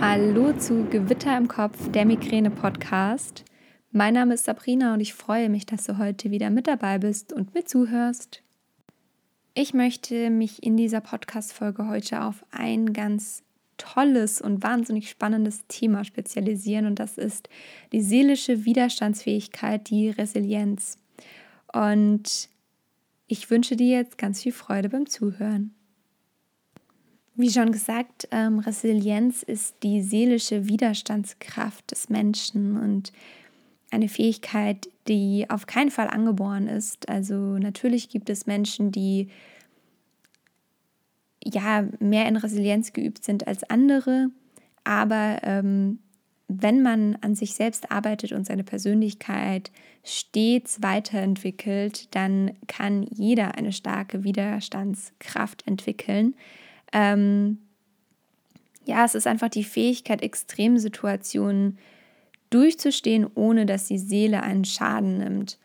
Hallo zu Gewitter im Kopf, der Migräne-Podcast. Mein Name ist Sabrina und ich freue mich, dass du heute wieder mit dabei bist und mir zuhörst. Ich möchte mich in dieser Podcast-Folge heute auf ein ganz tolles und wahnsinnig spannendes Thema spezialisieren und das ist die seelische Widerstandsfähigkeit, die Resilienz. Und ich wünsche dir jetzt ganz viel Freude beim Zuhören. Wie schon gesagt, ähm, Resilienz ist die seelische Widerstandskraft des Menschen und eine Fähigkeit, die auf keinen Fall angeboren ist. Also natürlich gibt es Menschen, die ja mehr in Resilienz geübt sind als andere, aber ähm, wenn man an sich selbst arbeitet und seine Persönlichkeit stets weiterentwickelt, dann kann jeder eine starke Widerstandskraft entwickeln. Ähm, ja, es ist einfach die Fähigkeit, Extremsituationen durchzustehen, ohne dass die Seele einen Schaden nimmt.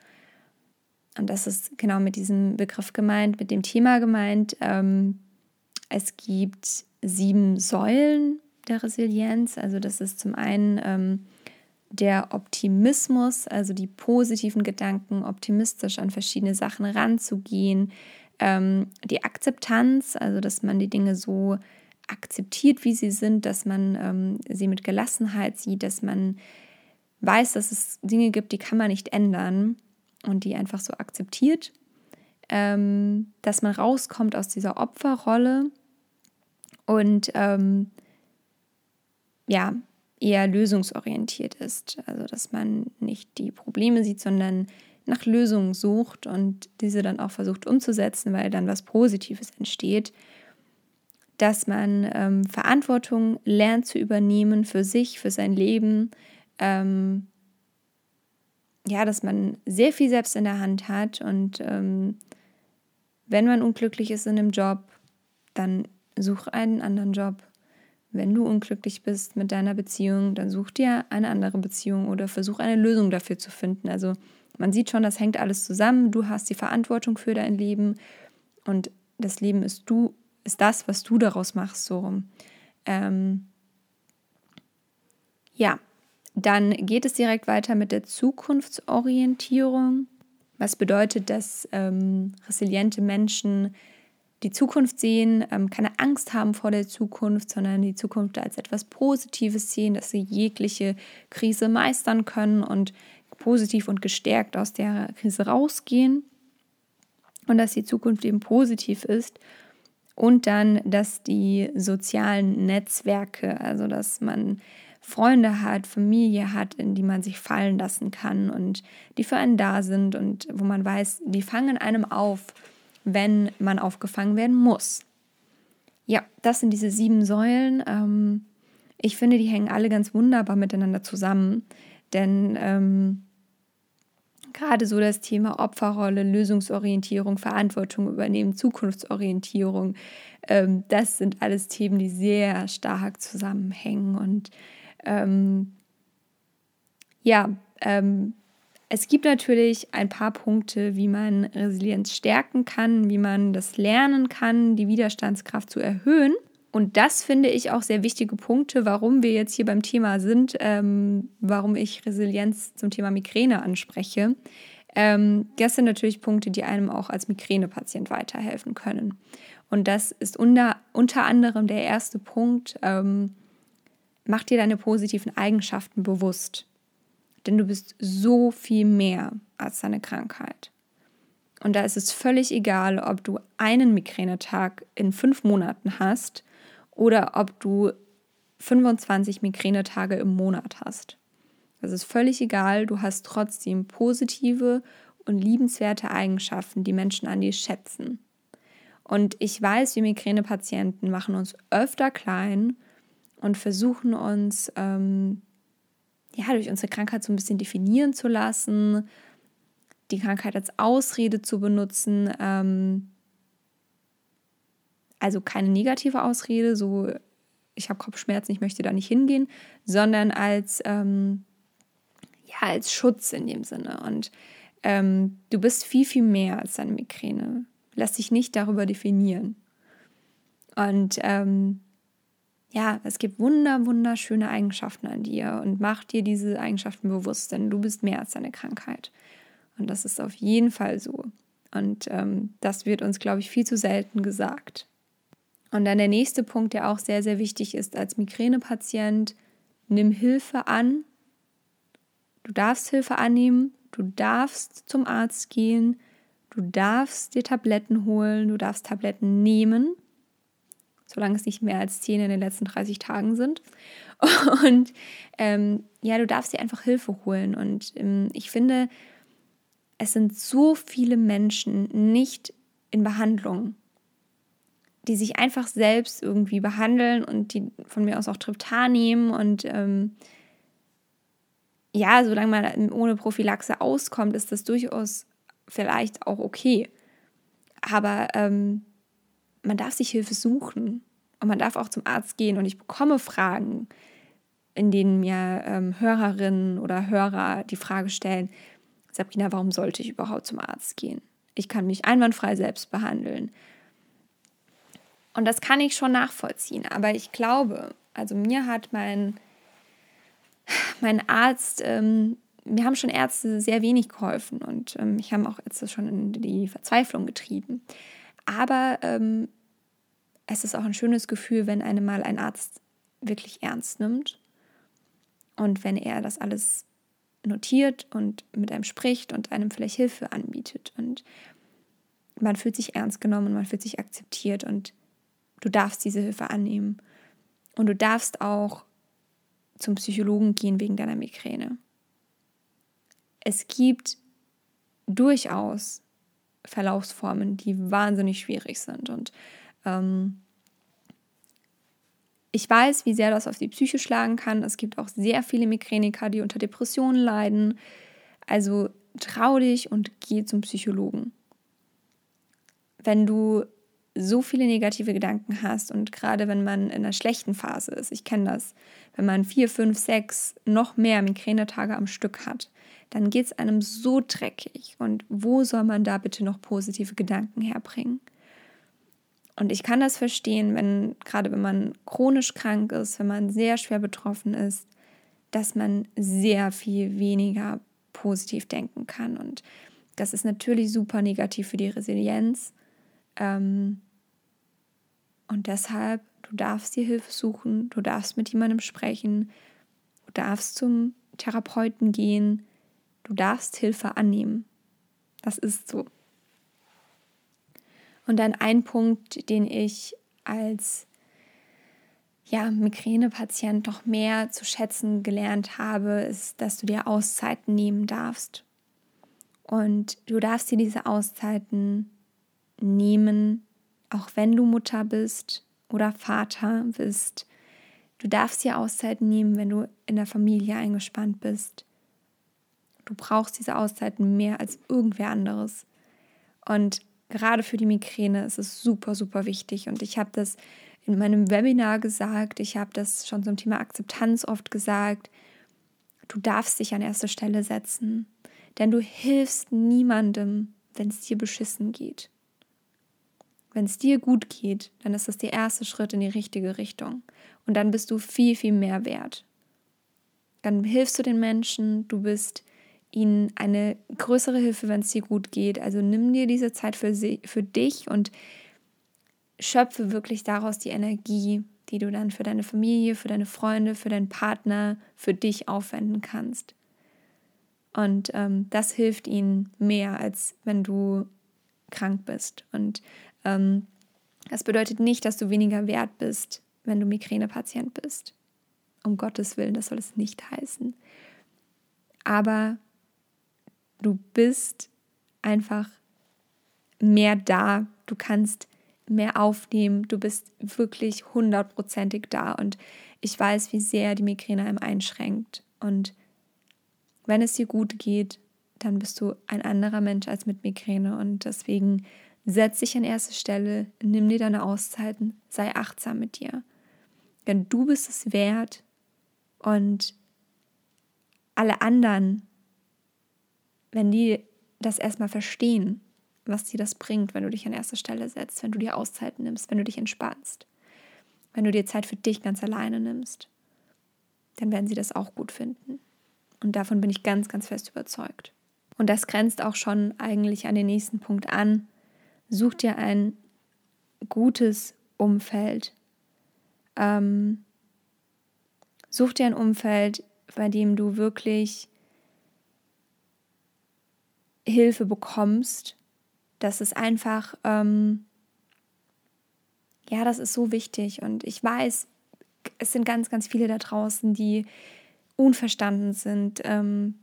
Und das ist genau mit diesem Begriff gemeint, mit dem Thema gemeint. Ähm, es gibt sieben Säulen der Resilienz. Also das ist zum einen ähm, der Optimismus, also die positiven Gedanken, optimistisch an verschiedene Sachen ranzugehen, ähm, die Akzeptanz, also dass man die Dinge so akzeptiert, wie sie sind, dass man ähm, sie mit Gelassenheit sieht, dass man weiß, dass es Dinge gibt, die kann man nicht ändern und die einfach so akzeptiert, ähm, dass man rauskommt aus dieser Opferrolle und ähm, ja, eher lösungsorientiert ist. Also dass man nicht die Probleme sieht, sondern nach Lösungen sucht und diese dann auch versucht umzusetzen, weil dann was Positives entsteht, dass man ähm, Verantwortung lernt zu übernehmen für sich, für sein Leben, ähm, ja, dass man sehr viel selbst in der Hand hat und ähm, wenn man unglücklich ist in einem Job, dann such einen anderen Job. Wenn du unglücklich bist mit deiner Beziehung, dann such dir eine andere Beziehung oder versuch eine Lösung dafür zu finden. Also man sieht schon, das hängt alles zusammen. Du hast die Verantwortung für dein Leben und das Leben ist du, ist das, was du daraus machst, so rum. Ähm, ja, dann geht es direkt weiter mit der Zukunftsorientierung. Was bedeutet, dass ähm, resiliente Menschen die Zukunft sehen, ähm, keine Angst haben vor der Zukunft, sondern die Zukunft als etwas Positives sehen, dass sie jegliche Krise meistern können und positiv und gestärkt aus der Krise rausgehen und dass die Zukunft eben positiv ist und dann, dass die sozialen Netzwerke, also dass man Freunde hat, Familie hat, in die man sich fallen lassen kann und die für einen da sind und wo man weiß, die fangen einem auf, wenn man aufgefangen werden muss. Ja, das sind diese sieben Säulen. Ähm, ich finde, die hängen alle ganz wunderbar miteinander zusammen, denn ähm, gerade so das Thema Opferrolle, Lösungsorientierung, Verantwortung übernehmen, Zukunftsorientierung, ähm, das sind alles Themen, die sehr stark zusammenhängen. Und ähm, ja, ähm, es gibt natürlich ein paar Punkte, wie man Resilienz stärken kann, wie man das lernen kann, die Widerstandskraft zu erhöhen. Und das finde ich auch sehr wichtige Punkte, warum wir jetzt hier beim Thema sind, ähm, warum ich Resilienz zum Thema Migräne anspreche. Ähm, das sind natürlich Punkte, die einem auch als Migränepatient weiterhelfen können. Und das ist unter, unter anderem der erste Punkt. Ähm, mach dir deine positiven Eigenschaften bewusst. Denn du bist so viel mehr als deine Krankheit. Und da ist es völlig egal, ob du einen Migränetag in fünf Monaten hast oder ob du 25 Migränetage im Monat hast. Das ist völlig egal, du hast trotzdem positive und liebenswerte Eigenschaften, die Menschen an dir schätzen. Und ich weiß, wir Migränepatienten machen uns öfter klein und versuchen uns ähm, ja, durch unsere Krankheit so ein bisschen definieren zu lassen, die Krankheit als Ausrede zu benutzen, ähm, also keine negative Ausrede, so ich habe Kopfschmerzen, ich möchte da nicht hingehen, sondern als, ähm, ja, als Schutz in dem Sinne. Und ähm, du bist viel, viel mehr als deine Migräne. Lass dich nicht darüber definieren. Und ähm, ja, es gibt wunder, wunderschöne Eigenschaften an dir und mach dir diese Eigenschaften bewusst, denn du bist mehr als deine Krankheit. Und das ist auf jeden Fall so. Und ähm, das wird uns, glaube ich, viel zu selten gesagt. Und dann der nächste Punkt, der auch sehr, sehr wichtig ist als Migränepatient, nimm Hilfe an. Du darfst Hilfe annehmen, du darfst zum Arzt gehen, du darfst dir Tabletten holen, du darfst Tabletten nehmen, solange es nicht mehr als 10 in den letzten 30 Tagen sind. Und ähm, ja, du darfst dir einfach Hilfe holen. Und ähm, ich finde, es sind so viele Menschen nicht in Behandlung, die sich einfach selbst irgendwie behandeln und die von mir aus auch Triptan nehmen und ähm, ja, solange man ohne Prophylaxe auskommt, ist das durchaus vielleicht auch okay. Aber ähm, man darf sich Hilfe suchen und man darf auch zum Arzt gehen und ich bekomme Fragen, in denen mir ähm, Hörerinnen oder Hörer die Frage stellen, Sabrina, warum sollte ich überhaupt zum Arzt gehen? Ich kann mich einwandfrei selbst behandeln. Und das kann ich schon nachvollziehen. Aber ich glaube, also mir hat mein, mein Arzt, ähm, mir haben schon Ärzte sehr wenig geholfen und ähm, mich haben auch Ärzte schon in die Verzweiflung getrieben. Aber ähm, es ist auch ein schönes Gefühl, wenn einem mal ein Arzt wirklich ernst nimmt und wenn er das alles notiert und mit einem spricht und einem vielleicht Hilfe anbietet. Und man fühlt sich ernst genommen, man fühlt sich akzeptiert und du darfst diese Hilfe annehmen. Und du darfst auch zum Psychologen gehen wegen deiner Migräne. Es gibt durchaus Verlaufsformen, die wahnsinnig schwierig sind. Und ähm, ich weiß, wie sehr das auf die Psyche schlagen kann. Es gibt auch sehr viele Migräniker, die unter Depressionen leiden. Also trau dich und geh zum Psychologen. Wenn du so viele negative Gedanken hast und gerade wenn man in einer schlechten Phase ist, ich kenne das, wenn man vier, fünf, sechs, noch mehr Migränetage am Stück hat, dann geht es einem so dreckig. Und wo soll man da bitte noch positive Gedanken herbringen? Und ich kann das verstehen, wenn, gerade wenn man chronisch krank ist, wenn man sehr schwer betroffen ist, dass man sehr viel weniger positiv denken kann. Und das ist natürlich super negativ für die Resilienz. Ähm, und deshalb, du darfst dir Hilfe suchen, du darfst mit jemandem sprechen, du darfst zum Therapeuten gehen, du darfst Hilfe annehmen. Das ist so. Und dann ein Punkt, den ich als ja, Migränepatient doch mehr zu schätzen gelernt habe, ist, dass du dir Auszeiten nehmen darfst. Und du darfst dir diese Auszeiten nehmen, auch wenn du Mutter bist oder Vater bist. Du darfst dir Auszeiten nehmen, wenn du in der Familie eingespannt bist. Du brauchst diese Auszeiten mehr als irgendwer anderes. Und gerade für die Migräne ist es super, super wichtig. Und ich habe das in meinem Webinar gesagt, ich habe das schon zum Thema Akzeptanz oft gesagt. Du darfst dich an erste Stelle setzen, denn du hilfst niemandem, wenn es dir beschissen geht. Wenn es dir gut geht, dann ist das der erste Schritt in die richtige Richtung. Und dann bist du viel, viel mehr wert. Dann hilfst du den Menschen, du bist ihnen eine größere Hilfe, wenn es dir gut geht. Also nimm dir diese Zeit für, sie, für dich und schöpfe wirklich daraus die Energie, die du dann für deine Familie, für deine Freunde, für deinen Partner, für dich aufwenden kannst. Und ähm, das hilft ihnen mehr, als wenn du krank bist. Und das bedeutet nicht, dass du weniger wert bist, wenn du Migränepatient bist. Um Gottes Willen, das soll es nicht heißen. Aber du bist einfach mehr da, du kannst mehr aufnehmen, du bist wirklich hundertprozentig da. Und ich weiß, wie sehr die Migräne einem einschränkt. Und wenn es dir gut geht, dann bist du ein anderer Mensch als mit Migräne. Und deswegen setz dich an erste Stelle, nimm dir deine Auszeiten, sei achtsam mit dir. Denn du bist es wert und alle anderen wenn die das erstmal verstehen, was dir das bringt, wenn du dich an erste Stelle setzt, wenn du dir Auszeiten nimmst, wenn du dich entspannst. wenn du dir Zeit für dich ganz alleine nimmst, dann werden sie das auch gut finden. Und davon bin ich ganz, ganz fest überzeugt. Und das grenzt auch schon eigentlich an den nächsten Punkt an. Such dir ein gutes Umfeld. Ähm, such dir ein Umfeld, bei dem du wirklich Hilfe bekommst. Das ist einfach, ähm, ja, das ist so wichtig. Und ich weiß, es sind ganz, ganz viele da draußen, die unverstanden sind, ähm,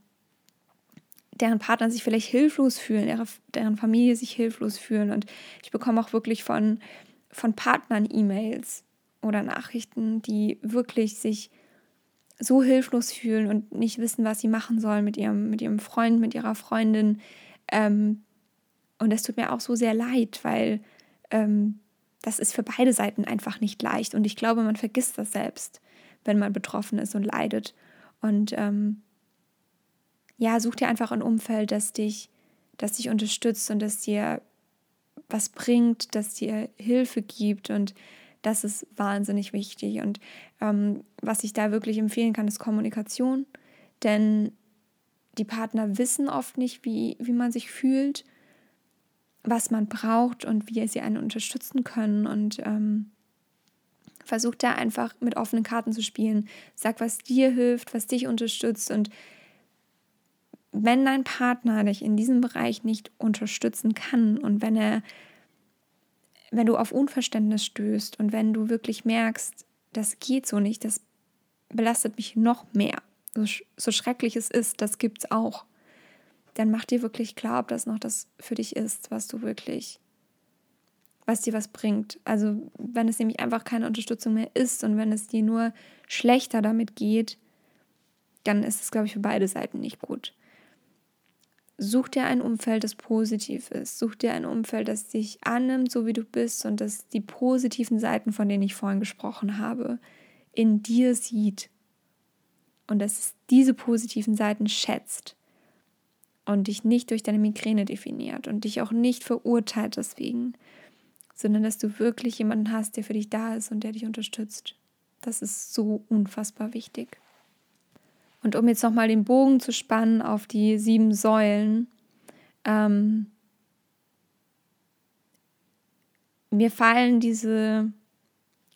deren Partner sich vielleicht hilflos fühlen, deren Familie sich hilflos fühlen. Und ich bekomme auch wirklich von, von Partnern E-Mails oder Nachrichten, die wirklich sich so hilflos fühlen und nicht wissen, was sie machen sollen mit ihrem, mit ihrem Freund, mit ihrer Freundin. Ähm, und das tut mir auch so sehr leid, weil ähm, das ist für beide Seiten einfach nicht leicht. Und ich glaube, man vergisst das selbst, wenn man betroffen ist und leidet. Und ähm, ja, such dir einfach ein Umfeld, das dich, das dich unterstützt und das dir was bringt, das dir Hilfe gibt und das ist wahnsinnig wichtig. Und ähm, was ich da wirklich empfehlen kann, ist Kommunikation, denn die Partner wissen oft nicht, wie, wie man sich fühlt, was man braucht und wie sie einen unterstützen können. Und ähm, versuch da einfach mit offenen Karten zu spielen. Sag, was dir hilft, was dich unterstützt und wenn dein Partner dich in diesem Bereich nicht unterstützen kann und wenn er, wenn du auf Unverständnis stößt und wenn du wirklich merkst, das geht so nicht, das belastet mich noch mehr, so, so schrecklich es ist, das gibt es auch, dann mach dir wirklich klar, ob das noch das für dich ist, was du wirklich, was dir was bringt. Also wenn es nämlich einfach keine Unterstützung mehr ist und wenn es dir nur schlechter damit geht, dann ist es, glaube ich, für beide Seiten nicht gut. Such dir ein Umfeld, das positiv ist. Such dir ein Umfeld, das dich annimmt, so wie du bist und das die positiven Seiten, von denen ich vorhin gesprochen habe, in dir sieht. Und das diese positiven Seiten schätzt und dich nicht durch deine Migräne definiert und dich auch nicht verurteilt deswegen, sondern dass du wirklich jemanden hast, der für dich da ist und der dich unterstützt. Das ist so unfassbar wichtig. Und um jetzt nochmal den Bogen zu spannen auf die sieben Säulen, ähm, mir fallen diese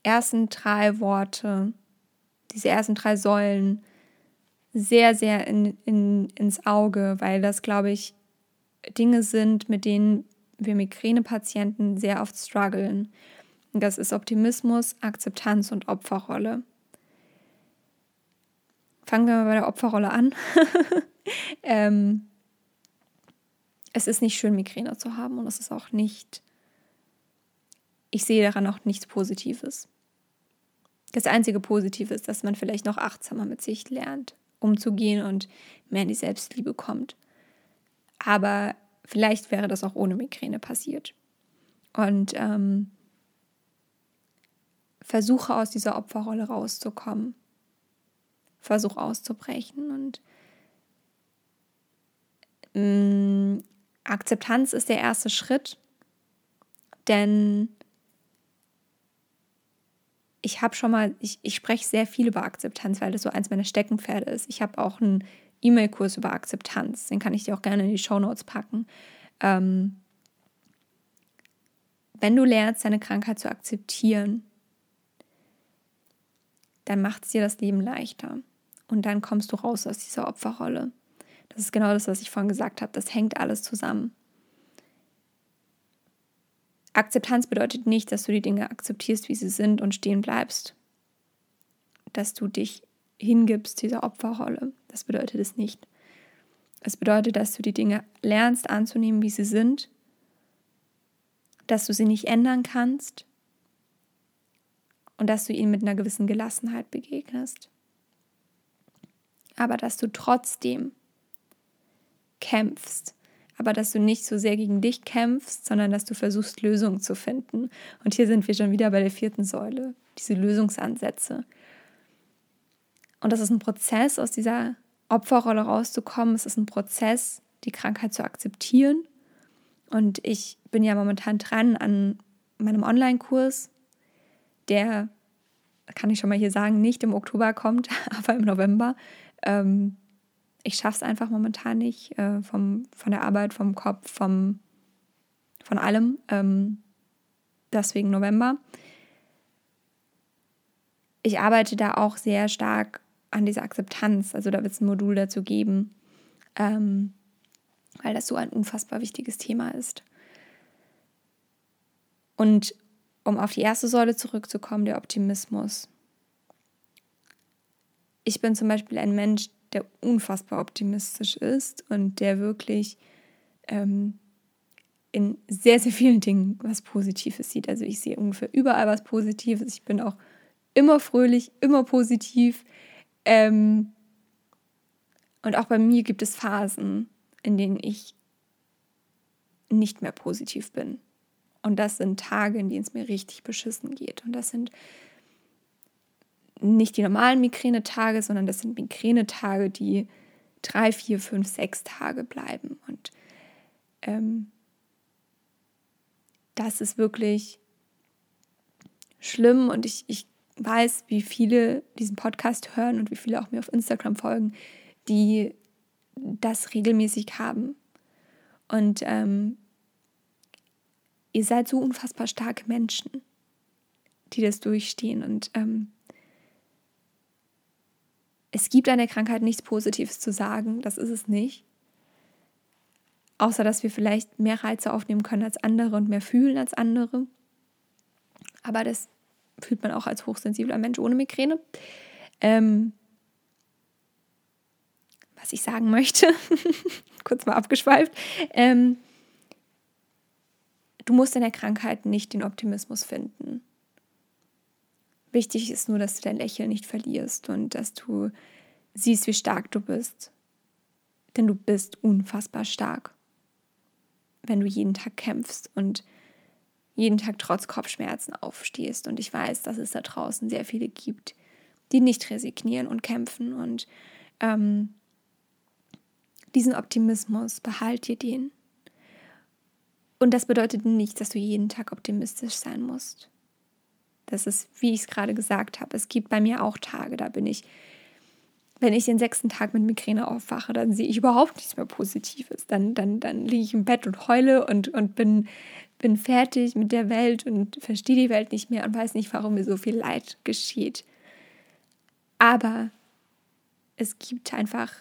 ersten drei Worte, diese ersten drei Säulen sehr, sehr in, in, ins Auge, weil das, glaube ich, Dinge sind, mit denen wir Migränepatienten sehr oft strugglen. Das ist Optimismus, Akzeptanz und Opferrolle. Fangen wir mal bei der Opferrolle an. ähm, es ist nicht schön, Migräne zu haben und es ist auch nicht, ich sehe daran auch nichts Positives. Das einzige Positive ist, dass man vielleicht noch achtsamer mit sich lernt, umzugehen und mehr in die Selbstliebe kommt. Aber vielleicht wäre das auch ohne Migräne passiert. Und ähm, versuche aus dieser Opferrolle rauszukommen. Versuch auszubrechen. Und mh, mm, Akzeptanz ist der erste Schritt, denn ich habe schon mal, ich, ich spreche sehr viel über Akzeptanz, weil das so eins meiner Steckenpferde ist. Ich habe auch einen E-Mail-Kurs über Akzeptanz, den kann ich dir auch gerne in die Show Notes packen. Ähm, wenn du lernst, deine Krankheit zu akzeptieren, dann macht es dir das Leben leichter. Und dann kommst du raus aus dieser Opferrolle. Das ist genau das, was ich vorhin gesagt habe. Das hängt alles zusammen. Akzeptanz bedeutet nicht, dass du die Dinge akzeptierst, wie sie sind und stehen bleibst. Dass du dich hingibst dieser Opferrolle. Das bedeutet es nicht. Es bedeutet, dass du die Dinge lernst anzunehmen, wie sie sind, dass du sie nicht ändern kannst und dass du ihnen mit einer gewissen Gelassenheit begegnest aber dass du trotzdem kämpfst. Aber dass du nicht so sehr gegen dich kämpfst, sondern dass du versuchst, Lösungen zu finden. Und hier sind wir schon wieder bei der vierten Säule, diese Lösungsansätze. Und das ist ein Prozess, aus dieser Opferrolle rauszukommen. Es ist ein Prozess, die Krankheit zu akzeptieren. Und ich bin ja momentan dran an meinem Online-Kurs, der kann ich schon mal hier sagen, nicht im Oktober kommt, aber im November. Ähm, ich schaffe es einfach momentan nicht, äh, vom, von der Arbeit, vom Kopf, vom, von allem. Ähm, deswegen November. Ich arbeite da auch sehr stark an dieser Akzeptanz. Also da wird es ein Modul dazu geben, ähm, weil das so ein unfassbar wichtiges Thema ist. Und um auf die erste Säule zurückzukommen, der Optimismus. Ich bin zum Beispiel ein Mensch, der unfassbar optimistisch ist und der wirklich ähm, in sehr, sehr vielen Dingen was Positives sieht. Also ich sehe ungefähr überall was Positives. Ich bin auch immer fröhlich, immer positiv. Ähm, und auch bei mir gibt es Phasen, in denen ich nicht mehr positiv bin. Und das sind Tage, in denen es mir richtig beschissen geht. Und das sind nicht die normalen Migränetage, sondern das sind Migränetage, die drei, vier, fünf, sechs Tage bleiben. Und ähm, das ist wirklich schlimm und ich, ich weiß, wie viele diesen Podcast hören und wie viele auch mir auf Instagram folgen, die das regelmäßig haben. Und ähm, ihr seid so unfassbar starke Menschen, die das durchstehen. Und ähm, es gibt an der Krankheit nichts Positives zu sagen, das ist es nicht. Außer dass wir vielleicht mehr Reize aufnehmen können als andere und mehr fühlen als andere. Aber das fühlt man auch als hochsensibler Mensch ohne Migräne. Ähm, was ich sagen möchte, kurz mal abgeschweift, ähm, du musst in der Krankheit nicht den Optimismus finden. Wichtig ist nur, dass du dein Lächeln nicht verlierst und dass du siehst, wie stark du bist. Denn du bist unfassbar stark, wenn du jeden Tag kämpfst und jeden Tag trotz Kopfschmerzen aufstehst. Und ich weiß, dass es da draußen sehr viele gibt, die nicht resignieren und kämpfen. Und ähm, diesen Optimismus, behalt dir den. Und das bedeutet nicht, dass du jeden Tag optimistisch sein musst. Das ist, wie ich es gerade gesagt habe, es gibt bei mir auch Tage, da bin ich, wenn ich den sechsten Tag mit Migräne aufwache, dann sehe ich überhaupt nichts mehr Positives. Dann, dann, dann liege ich im Bett und heule und, und bin, bin fertig mit der Welt und verstehe die Welt nicht mehr und weiß nicht, warum mir so viel Leid geschieht. Aber es gibt einfach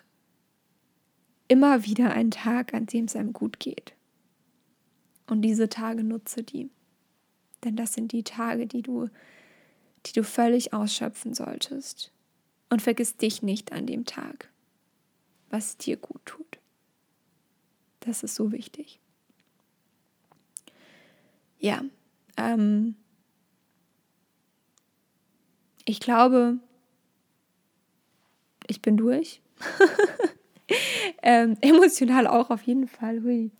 immer wieder einen Tag, an dem es einem gut geht. Und diese Tage nutze die. Denn das sind die Tage, die du, die du völlig ausschöpfen solltest. Und vergiss dich nicht an dem Tag, was dir gut tut. Das ist so wichtig. Ja, ähm, ich glaube, ich bin durch. ähm, emotional auch auf jeden Fall. Hui.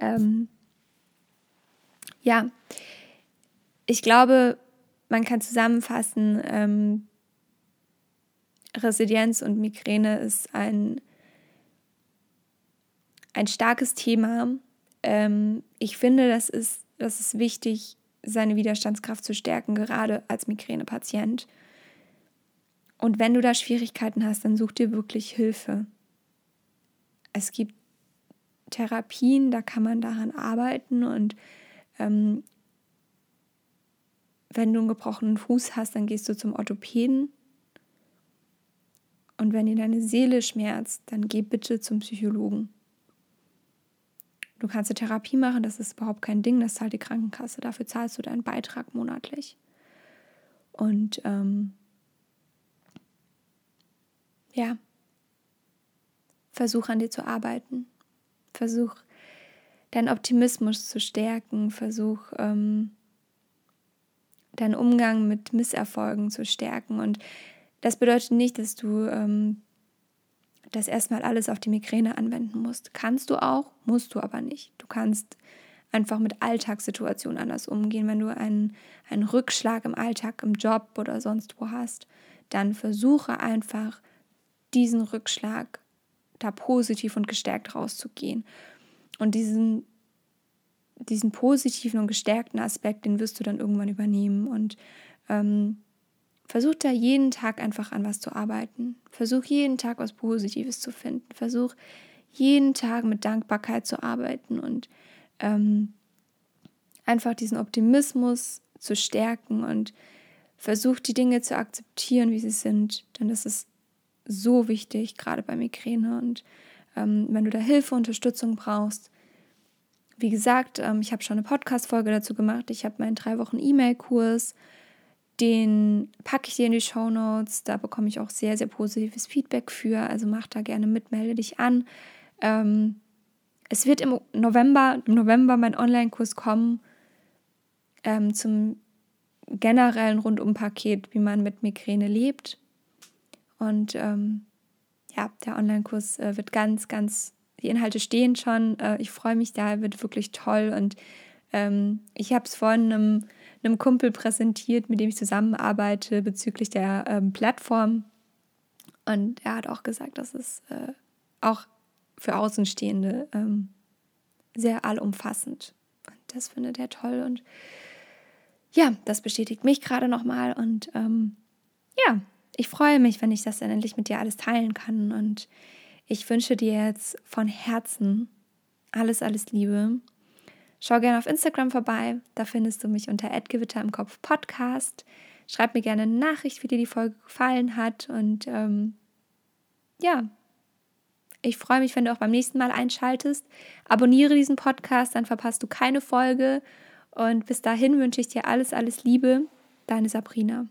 Ähm, ja, ich glaube, man kann zusammenfassen, ähm, Resilienz und Migräne ist ein, ein starkes Thema. Ähm, ich finde, das ist, das ist wichtig, seine Widerstandskraft zu stärken, gerade als Migränepatient. Und wenn du da Schwierigkeiten hast, dann such dir wirklich Hilfe. Es gibt Therapien, da kann man daran arbeiten und ähm, wenn du einen gebrochenen Fuß hast, dann gehst du zum Orthopäden. Und wenn dir deine Seele schmerzt, dann geh bitte zum Psychologen. Du kannst eine Therapie machen, das ist überhaupt kein Ding, das zahlt die Krankenkasse. Dafür zahlst du deinen Beitrag monatlich. Und ähm, ja, versuch an dir zu arbeiten. Versuch deinen Optimismus zu stärken. Versuch ähm, deinen Umgang mit Misserfolgen zu stärken. Und das bedeutet nicht, dass du ähm, das erstmal alles auf die Migräne anwenden musst. Kannst du auch, musst du aber nicht. Du kannst einfach mit Alltagssituationen anders umgehen. Wenn du einen, einen Rückschlag im Alltag, im Job oder sonst wo hast, dann versuche einfach diesen Rückschlag da positiv und gestärkt rauszugehen. Und diesen diesen positiven und gestärkten Aspekt, den wirst du dann irgendwann übernehmen. Und ähm, versuch da jeden Tag einfach an was zu arbeiten. Versuch jeden Tag was Positives zu finden. Versuch jeden Tag mit Dankbarkeit zu arbeiten und ähm, einfach diesen Optimismus zu stärken und versuch die Dinge zu akzeptieren, wie sie sind. Denn das ist so wichtig, gerade bei Migräne. Und ähm, wenn du da Hilfe, Unterstützung brauchst, wie gesagt, ähm, ich habe schon eine Podcast-Folge dazu gemacht. Ich habe meinen drei Wochen E-Mail-Kurs. Den packe ich dir in die Show Notes. Da bekomme ich auch sehr, sehr positives Feedback für. Also mach da gerne mit, melde dich an. Ähm, es wird im November, im November mein Online-Kurs kommen ähm, zum generellen Rundum-Paket, wie man mit Migräne lebt. Und ähm, ja, der Online-Kurs äh, wird ganz, ganz die Inhalte stehen schon. Äh, ich freue mich da, wird wirklich toll. Und ähm, ich habe es vorhin einem, einem Kumpel präsentiert, mit dem ich zusammenarbeite bezüglich der ähm, Plattform. Und er hat auch gesagt, dass es äh, auch für Außenstehende ähm, sehr allumfassend. Und das findet er toll. Und ja, das bestätigt mich gerade nochmal. Und ähm, ja, ich freue mich, wenn ich das dann endlich mit dir alles teilen kann. Und ich wünsche dir jetzt von Herzen alles, alles Liebe. Schau gerne auf Instagram vorbei. Da findest du mich unter Gewitter im Kopf Podcast. Schreib mir gerne eine Nachricht, wie dir die Folge gefallen hat. Und ähm, ja, ich freue mich, wenn du auch beim nächsten Mal einschaltest. Abonniere diesen Podcast, dann verpasst du keine Folge. Und bis dahin wünsche ich dir alles, alles Liebe. Deine Sabrina.